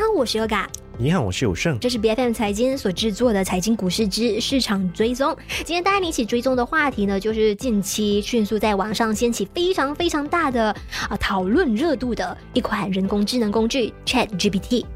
好，我是 Yoga。你好，我是有胜。这是 B F M 财经所制作的财经股市之市场追踪。今天带你一起追踪的话题呢，就是近期迅速在网上掀起非常非常大的啊讨论热度的一款人工智能工具 Chat GPT。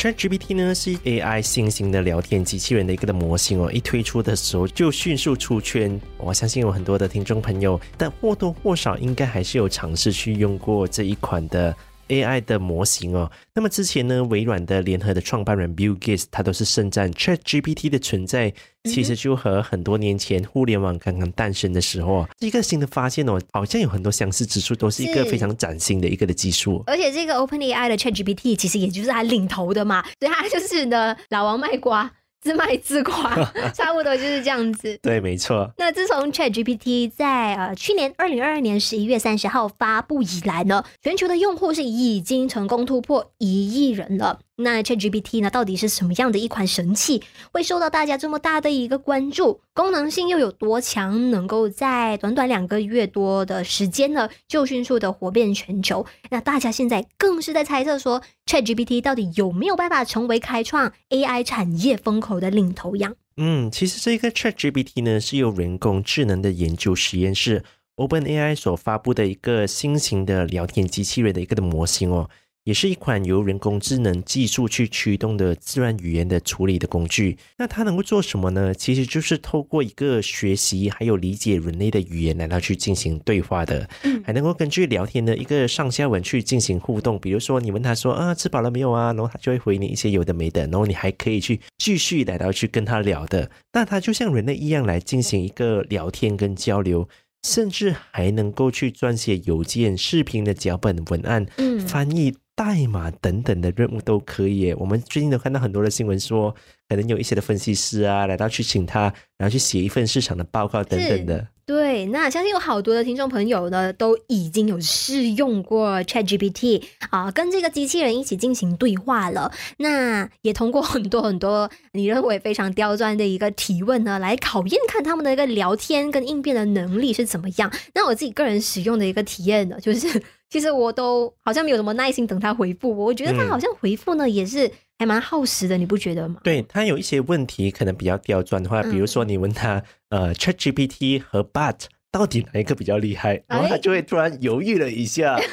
ChatGPT 呢是 AI 新型的聊天机器人的一个的模型哦，一推出的时候就迅速出圈。我相信有很多的听众朋友，但或多或少应该还是有尝试去用过这一款的。AI 的模型哦，那么之前呢，微软的联合的创办人 Bill Gates 他都是盛赞 ChatGPT 的存在，其实就和很多年前互联网刚刚诞生的时候，一个新的发现哦，好像有很多相似之处，都是一个非常崭新的一个的技术。而且这个 OpenAI 的 ChatGPT 其实也就是它领头的嘛，所以它就是呢老王卖瓜。自卖自夸，差不多就是这样子。对，没错。那自从 Chat GPT 在呃去年二零二二年十一月三十号发布以来呢，全球的用户是已经成功突破一亿人了。那 ChatGPT 呢？到底是什么样的一款神器，会受到大家这么大的一个关注？功能性又有多强，能够在短短两个月多的时间呢，就迅速的火遍全球？那大家现在更是在猜测说，ChatGPT 到底有没有办法成为开创 AI 产业风口的领头羊？嗯，其实这个 ChatGPT 呢，是由人工智能的研究实验室 OpenAI 所发布的一个新型的聊天机器人的一个的模型哦。也是一款由人工智能技术去驱动的自然语言的处理的工具。那它能够做什么呢？其实就是透过一个学习还有理解人类的语言来到去进行对话的，还能够根据聊天的一个上下文去进行互动。比如说你问他说啊吃饱了没有啊，然后他就会回你一些有的没的，然后你还可以去继续来到去跟他聊的。那它就像人类一样来进行一个聊天跟交流，甚至还能够去撰写邮件、视频的脚本文案，翻译。代码等等的任务都可以。我们最近都看到很多的新闻说，可能有一些的分析师啊，来到去请他，然后去写一份市场的报告等等的。对，那相信有好多的听众朋友呢，都已经有试用过 ChatGPT 啊，跟这个机器人一起进行对话了。那也通过很多很多你认为非常刁钻的一个提问呢，来考验看他们的一个聊天跟应变的能力是怎么样。那我自己个人使用的一个体验呢，就是。其实我都好像没有什么耐心等他回复，我觉得他好像回复呢也是还蛮耗时的，你不觉得吗？对他有一些问题可能比较刁钻的话，比如说你问他呃，ChatGPT 和 But 到底哪一个比较厉害，然后他就会突然犹豫了一下，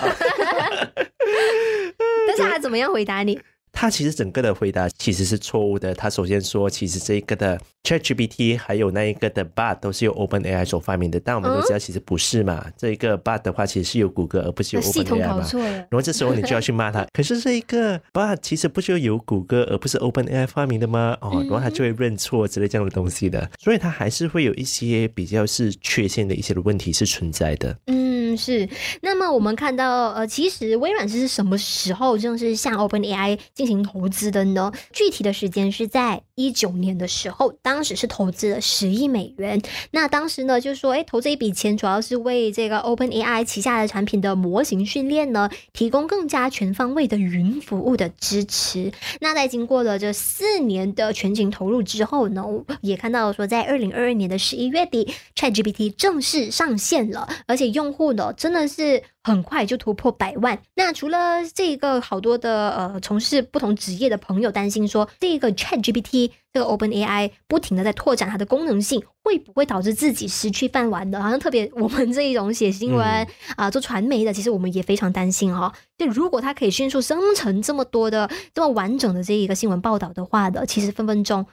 但是他怎么样回答你？他其实整个的回答其实是错误的。他首先说，其实这一个的 ChatGPT 还有那一个的 Bard 都是由 OpenAI 所发明的，但我们都知道其实不是嘛。这一个 Bard 的话，其实是由谷歌而不是由 OpenAI 嘛。然后这时候你就要去骂他。可是这一个 Bard 其实不就由谷歌而不是 OpenAI 发明的吗？哦，然后他就会认错之类这样的东西的。所以他还是会有一些比较是缺陷的一些的问题是存在的。嗯，嗯是。那么我们看到，呃，其实微软是什么时候正式向 OpenAI 进行投资的呢，具体的时间是在一九年的时候，当时是投资了十亿美元。那当时呢，就说，哎，投这一笔钱主要是为这个 Open AI 旗下的产品的模型训练呢，提供更加全方位的云服务的支持。那在经过了这四年的全情投入之后呢，也看到说，在二零二二年的十一月底，ChatGPT 正式上线了，而且用户呢，真的是。很快就突破百万。那除了这个，好多的呃从事不同职业的朋友担心说，这个 Chat GPT 这个 Open AI 不停的在拓展它的功能性，会不会导致自己失去饭碗的？好像特别我们这一种写新闻啊做传媒的，其实我们也非常担心哈。就如果它可以迅速生成这么多的这么完整的这一个新闻报道的话的，其实分分钟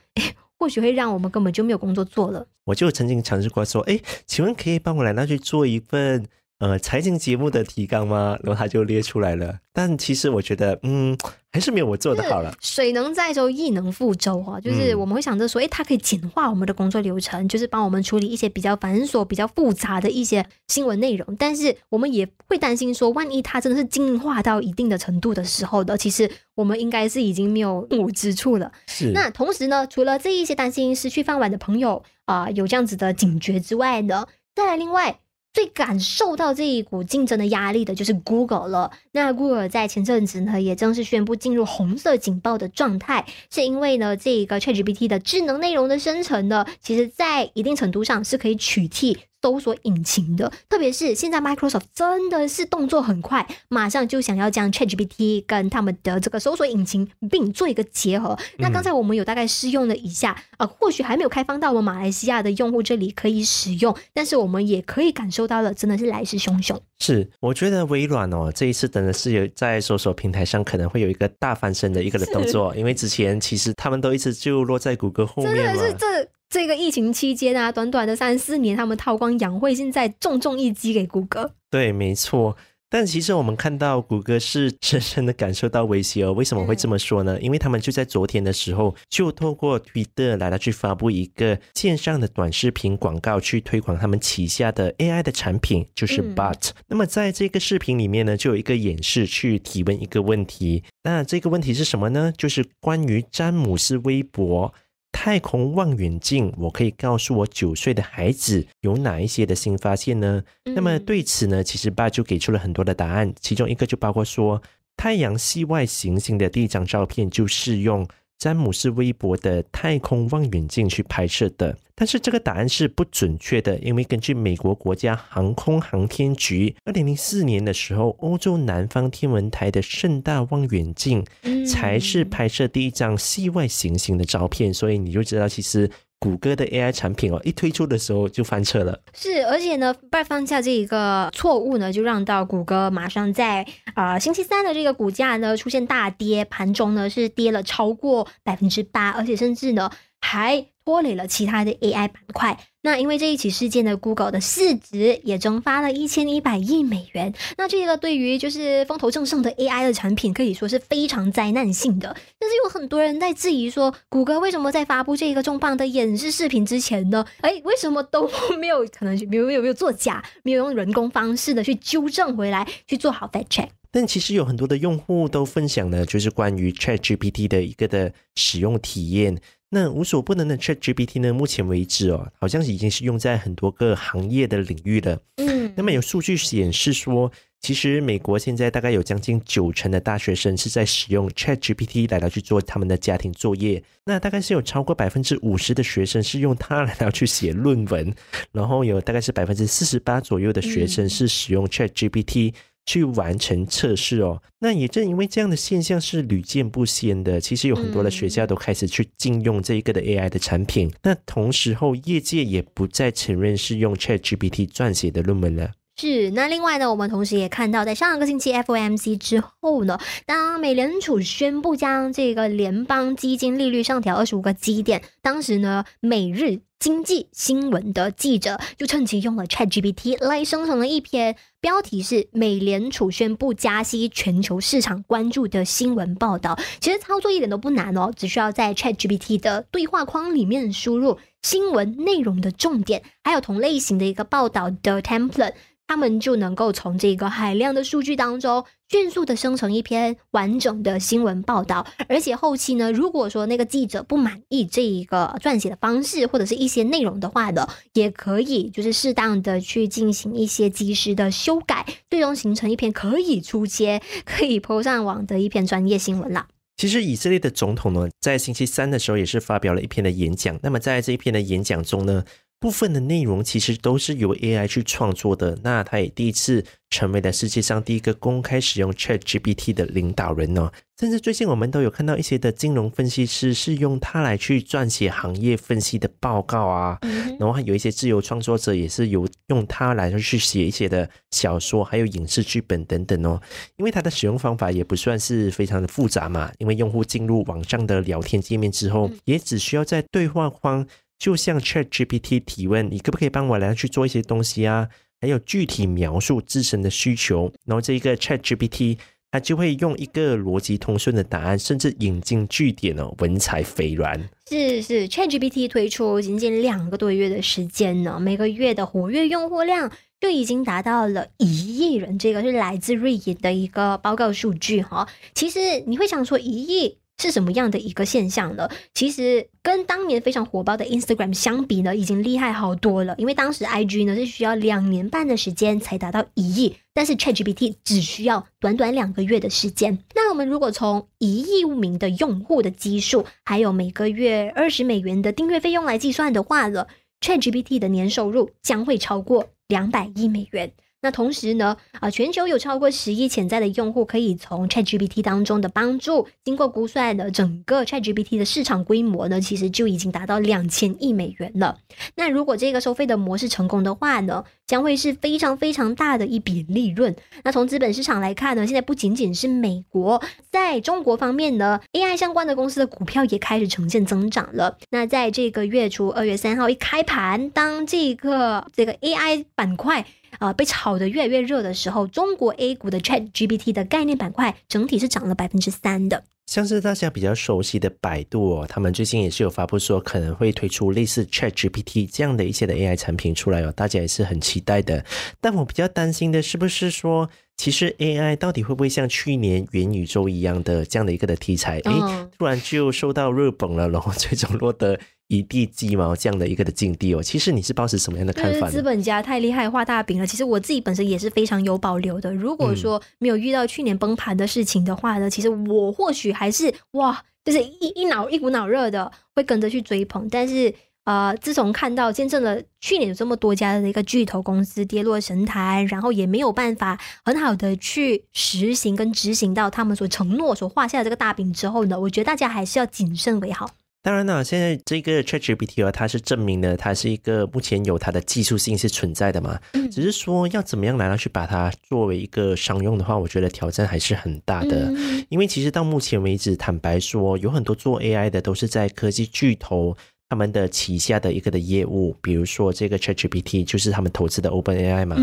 或许会让我们根本就没有工作做了。我就曾经尝试过说，哎，请问可以帮我来那去做一份？呃，财经节目的提纲吗？然后他就列出来了。但其实我觉得，嗯，还是没有我做的好了。水能载舟，亦能覆舟啊！就是我们会想着说，哎，它可以简化我们的工作流程，就是帮我们处理一些比较繁琐、比较复杂的一些新闻内容。但是我们也会担心说，万一它真的是进化到一定的程度的时候的，其实我们应该是已经没有用武之处了。是。那同时呢，除了这一些担心失去饭碗的朋友啊，有这样子的警觉之外呢，再来另外。最感受到这一股竞争的压力的就是 Google 了。那 Google 在前阵子呢，也正式宣布进入红色警报的状态，是因为呢，这个 ChatGPT 的智能内容的生成呢，其实在一定程度上是可以取替。搜索引擎的，特别是现在 Microsoft 真的是动作很快，马上就想要将 ChatGPT 跟他们的这个搜索引擎并做一个结合。那刚才我们有大概试用了一下，啊，或许还没有开放到我们马来西亚的用户这里可以使用，但是我们也可以感受到了，真的是来势汹汹。是，我觉得微软哦，这一次真的是有在搜索平台上可能会有一个大翻身的一个的动作，因为之前其实他们都一直就落在谷歌后面嘛。真的是这。这个疫情期间啊，短短的三四年，他们韬光养晦，现在重重一击给谷歌。对，没错。但其实我们看到谷歌是深深的感受到威胁哦。为什么会这么说呢？因为他们就在昨天的时候，就透过 Twitter 来了去发布一个线上的短视频广告，去推广他们旗下的 AI 的产品，就是 But。那么在这个视频里面呢，就有一个演示去提问一个问题。那这个问题是什么呢？就是关于詹姆斯微博。太空望远镜，我可以告诉我九岁的孩子有哪一些的新发现呢？那么对此呢，其实爸就给出了很多的答案，其中一个就包括说，太阳系外行星的第一张照片就是用。詹姆斯·微博的太空望远镜去拍摄的，但是这个答案是不准确的，因为根据美国国家航空航天局，二零零四年的时候，欧洲南方天文台的盛大望远镜才是拍摄第一张系外行星的照片，所以你就知道其实。谷歌的 AI 产品哦，一推出的时候就翻车了。是，而且呢，拜放下这一个错误呢，就让到谷歌马上在啊星期三的这个股价呢出现大跌，盘中呢是跌了超过百分之八，而且甚至呢还。拖累了其他的 AI 板块。那因为这一起事件呢，Google 的市值也蒸发了一千一百亿美元。那这个对于就是风头正盛的 AI 的产品，可以说是非常灾难性的。但是有很多人在质疑说，谷歌为什么在发布这个重磅的演示视频之前呢？哎，为什么都没有可能没有没有没有作假，没有用人工方式的去纠正回来，去做好 fact check？但其实有很多的用户都分享了，就是关于 ChatGPT 的一个的使用体验。那无所不能的 Chat GPT 呢？目前为止哦，好像已经是用在很多个行业的领域了。嗯，那么有数据显示说，其实美国现在大概有将近九成的大学生是在使用 Chat GPT 来到去做他们的家庭作业。那大概是有超过百分之五十的学生是用它来到去写论文，然后有大概是百分之四十八左右的学生是使用 Chat GPT。去完成测试哦，那也正因为这样的现象是屡见不鲜的。其实有很多的学校都开始去禁用这一个的 AI 的产品。那同时候，业界也不再承认是用 ChatGPT 撰写的论文了。是，那另外呢，我们同时也看到，在上个星期 FOMC 之后呢，当美联储宣布将这个联邦基金利率上调二十五个基点，当时呢，每日经济新闻的记者就趁机用了 ChatGPT 来生成了一篇标题是“美联储宣布加息，全球市场关注的新闻报道”。其实操作一点都不难哦，只需要在 ChatGPT 的对话框里面输入新闻内容的重点，还有同类型的一个报道的 template。他们就能够从这个海量的数据当中迅速的生成一篇完整的新闻报道，而且后期呢，如果说那个记者不满意这一个撰写的方式或者是一些内容的话呢，也可以就是适当的去进行一些及时的修改，最终形成一篇可以出街、可以抛上网的一篇专业新闻了。其实以色列的总统呢，在星期三的时候也是发表了一篇的演讲，那么在这一篇的演讲中呢。部分的内容其实都是由 AI 去创作的，那他也第一次成为了世界上第一个公开使用 ChatGPT 的领导人哦。甚至最近我们都有看到一些的金融分析师是用它来去撰写行业分析的报告啊，然后还有一些自由创作者也是有用它来去写一些的小说，还有影视剧本等等哦。因为它的使用方法也不算是非常的复杂嘛，因为用户进入网上的聊天界面之后，也只需要在对话框。就像 Chat GPT 提问，你可不可以帮我来去做一些东西啊？还有具体描述自身的需求，然后这一个 Chat GPT 它就会用一个逻辑通顺的答案，甚至引经据典哦，文采斐然。是是，Chat GPT 推出仅仅两个多月的时间呢，每个月的活跃用户量就已经达到了一亿人，这个是来自瑞银的一个报告数据哈。其实你会想说，一亿是什么样的一个现象了？其实跟当年非常火爆的 Instagram 相比呢，已经厉害好多了。因为当时 IG 呢是需要两年半的时间才达到一亿，但是 ChatGPT 只需要短短两个月的时间。那我们如果从一亿名的用户的基数，还有每个月二十美元的订阅费用来计算的话了，ChatGPT 的年收入将会超过两百亿美元。那同时呢，啊，全球有超过十亿潜在的用户可以从 ChatGPT 当中的帮助，经过估算的整个 ChatGPT 的市场规模呢，其实就已经达到两千亿美元了。那如果这个收费的模式成功的话呢，将会是非常非常大的一笔利润。那从资本市场来看呢，现在不仅仅是美国，在中国方面呢，AI 相关的公司的股票也开始呈现增长了。那在这个月初二月三号一开盘，当这个这个 AI 板块。啊，被炒得越来越热的时候，中国 A 股的 Chat GPT 的概念板块整体是涨了百分之三的。像是大家比较熟悉的百度哦，他们最近也是有发布说可能会推出类似 Chat GPT 这样的一些的 AI 产品出来哦，大家也是很期待的。但我比较担心的是不是说，其实 AI 到底会不会像去年元宇宙一样的这样的一个的题材，哎，突然就受到热捧了，然后最终落得。一地鸡毛这样的一个的境地哦，其实你是抱持什么样的看法？资本家太厉害，画大饼了。其实我自己本身也是非常有保留的。如果说没有遇到去年崩盘的事情的话呢，其实我或许还是哇，就是一一脑一股脑热的会跟着去追捧。但是呃，自从看到见证了去年有这么多家的一个巨头公司跌落神坛，然后也没有办法很好的去实行跟执行到他们所承诺所画下的这个大饼之后呢，我觉得大家还是要谨慎为好。当然了，现在这个 ChatGPT 啊，它是证明了它是一个目前有它的技术性是存在的嘛。只是说要怎么样来到去把它作为一个商用的话，我觉得挑战还是很大的。因为其实到目前为止，坦白说，有很多做 AI 的都是在科技巨头他们的旗下的一个的业务，比如说这个 ChatGPT 就是他们投资的 OpenAI 嘛。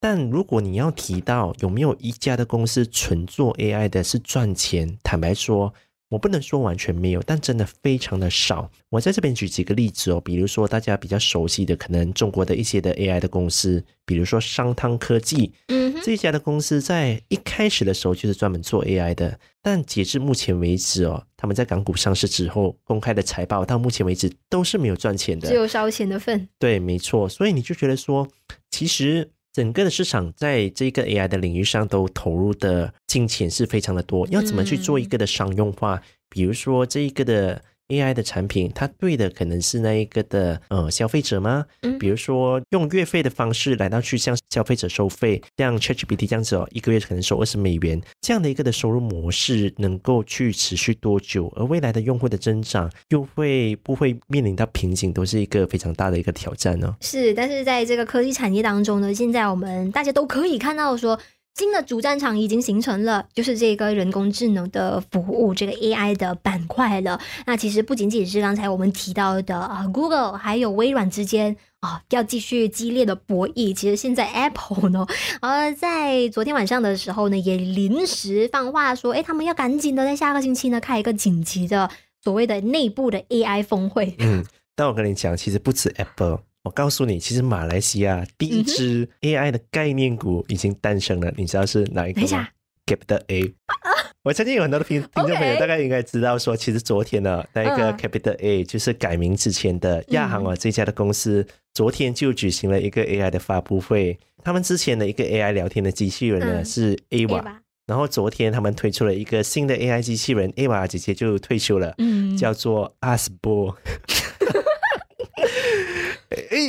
但如果你要提到有没有一家的公司纯做 AI 的是赚钱，坦白说。我不能说完全没有，但真的非常的少。我在这边举几个例子哦，比如说大家比较熟悉的，可能中国的一些的 AI 的公司，比如说商汤科技，嗯，这一家的公司在一开始的时候就是专门做 AI 的，但截至目前为止哦，他们在港股上市之后公开的财报到目前为止都是没有赚钱的，只有烧钱的份。对，没错。所以你就觉得说，其实。整个的市场在这个 AI 的领域上都投入的金钱是非常的多，要怎么去做一个的商用化？比如说这一个的。AI 的产品，它对的可能是那一个的呃消费者吗？嗯，比如说用月费的方式来到去向消费者收费，像 ChatGPT 这样子哦，一个月可能收二十美元，这样的一个的收入模式能够去持续多久？而未来的用户的增长又会不会面临到瓶颈，都是一个非常大的一个挑战呢？是，但是在这个科技产业当中呢，现在我们大家都可以看到说。新的主战场已经形成了，就是这个人工智能的服务，这个 AI 的板块了。那其实不仅仅是刚才我们提到的啊，Google 还有微软之间啊，要继续激烈的博弈。其实现在 Apple 呢，呃，在昨天晚上的时候呢，也临时放话说，哎，他们要赶紧的在下个星期呢开一个紧急的所谓的内部的 AI 峰会。嗯，但我跟你讲，其实不止 Apple。我告诉你，其实马来西亚第一支 AI 的概念股已经诞生了，你知道是哪一个吗？Capital A。我相信有很多的听听众朋友大概应该知道，说其实昨天呢，那一个 Capital A 就是改名之前的亚航啊这家的公司，昨天就举行了一个 AI 的发布会。他们之前的一个 AI 聊天的机器人呢是 Ava，然后昨天他们推出了一个新的 AI 机器人，Ava 姐姐就退休了，叫做 Asbo。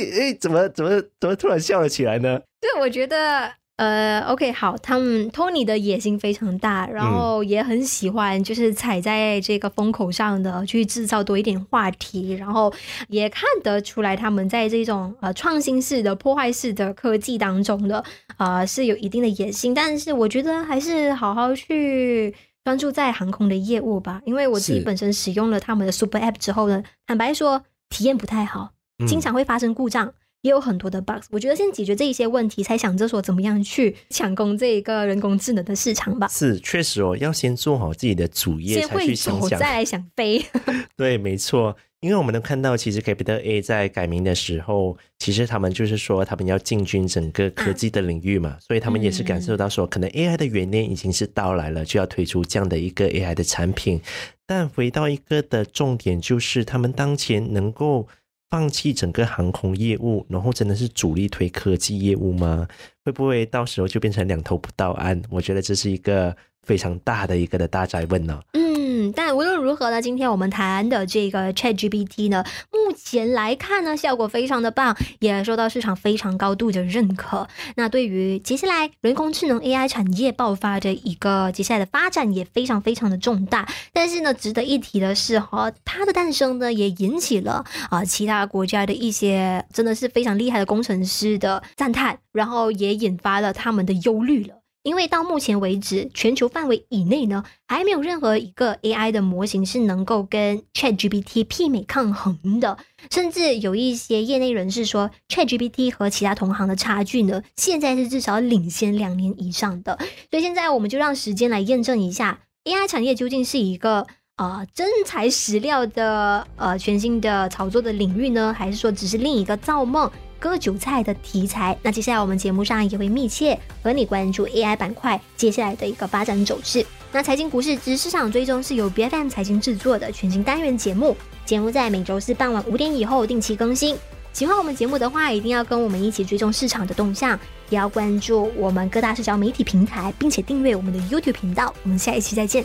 哎哎，怎么怎么怎么突然笑了起来呢？对，我觉得呃，OK，好，他们 Tony 的野心非常大，然后也很喜欢，就是踩在这个风口上的去制造多一点话题，然后也看得出来他们在这种呃创新式的破坏式的科技当中的啊是有一定的野心，但是我觉得还是好好去专注在航空的业务吧，因为我自己本身使用了他们的 Super App 之后呢，坦白说体验不太好。经常会发生故障，也有很多的 bugs。我觉得先解决这一些问题，才想着说怎么样去 抢攻这一个人工智能的市场吧。是，确实哦，要先做好自己的主业，才去想想，再来想飞。对，没错。因为我们能看到，其实 Capital A 在改名的时候，其实他们就是说他们要进军整个科技的领域嘛，所以他们也是感受到说，可能 AI 的元年已经是到来了，就要推出这样的一个 AI 的产品。但回到一个的重点，就是他们当前能够放弃整个航空业务，然后真的是主力推科技业务吗？会不会到时候就变成两头不到岸？我觉得这是一个非常大的一个的大灾问呢。嗯，但无论如何呢，今天我们谈的这个 Chat GPT 呢，目前来看呢，效果非常的棒，也受到市场非常高度的认可。那对于接下来人工智能 AI 产业爆发的一个接下来的发展，也非常非常的重大。但是呢，值得一提的是哈，它的诞生呢，也引起了啊其他国家的一些真的是非常厉害的工程师的赞叹，然后也引发了他们的忧虑了。因为到目前为止，全球范围以内呢，还没有任何一个 AI 的模型是能够跟 ChatGPT 媲美抗衡的。甚至有一些业内人士说，ChatGPT 和其他同行的差距呢，现在是至少领先两年以上的。所以现在我们就让时间来验证一下，AI 产业究竟是一个啊真材实料的呃全新的炒作的领域呢，还是说只是另一个造梦？割韭菜的题材，那接下来我们节目上也会密切和你关注 AI 板块接下来的一个发展走势。那财经股市之市场追踪是由 BFM 财经制作的全新单元节目，节目在每周四傍晚五点以后定期更新。喜欢我们节目的话，一定要跟我们一起追踪市场的动向，也要关注我们各大社交媒体平台，并且订阅我们的 YouTube 频道。我们下一期再见。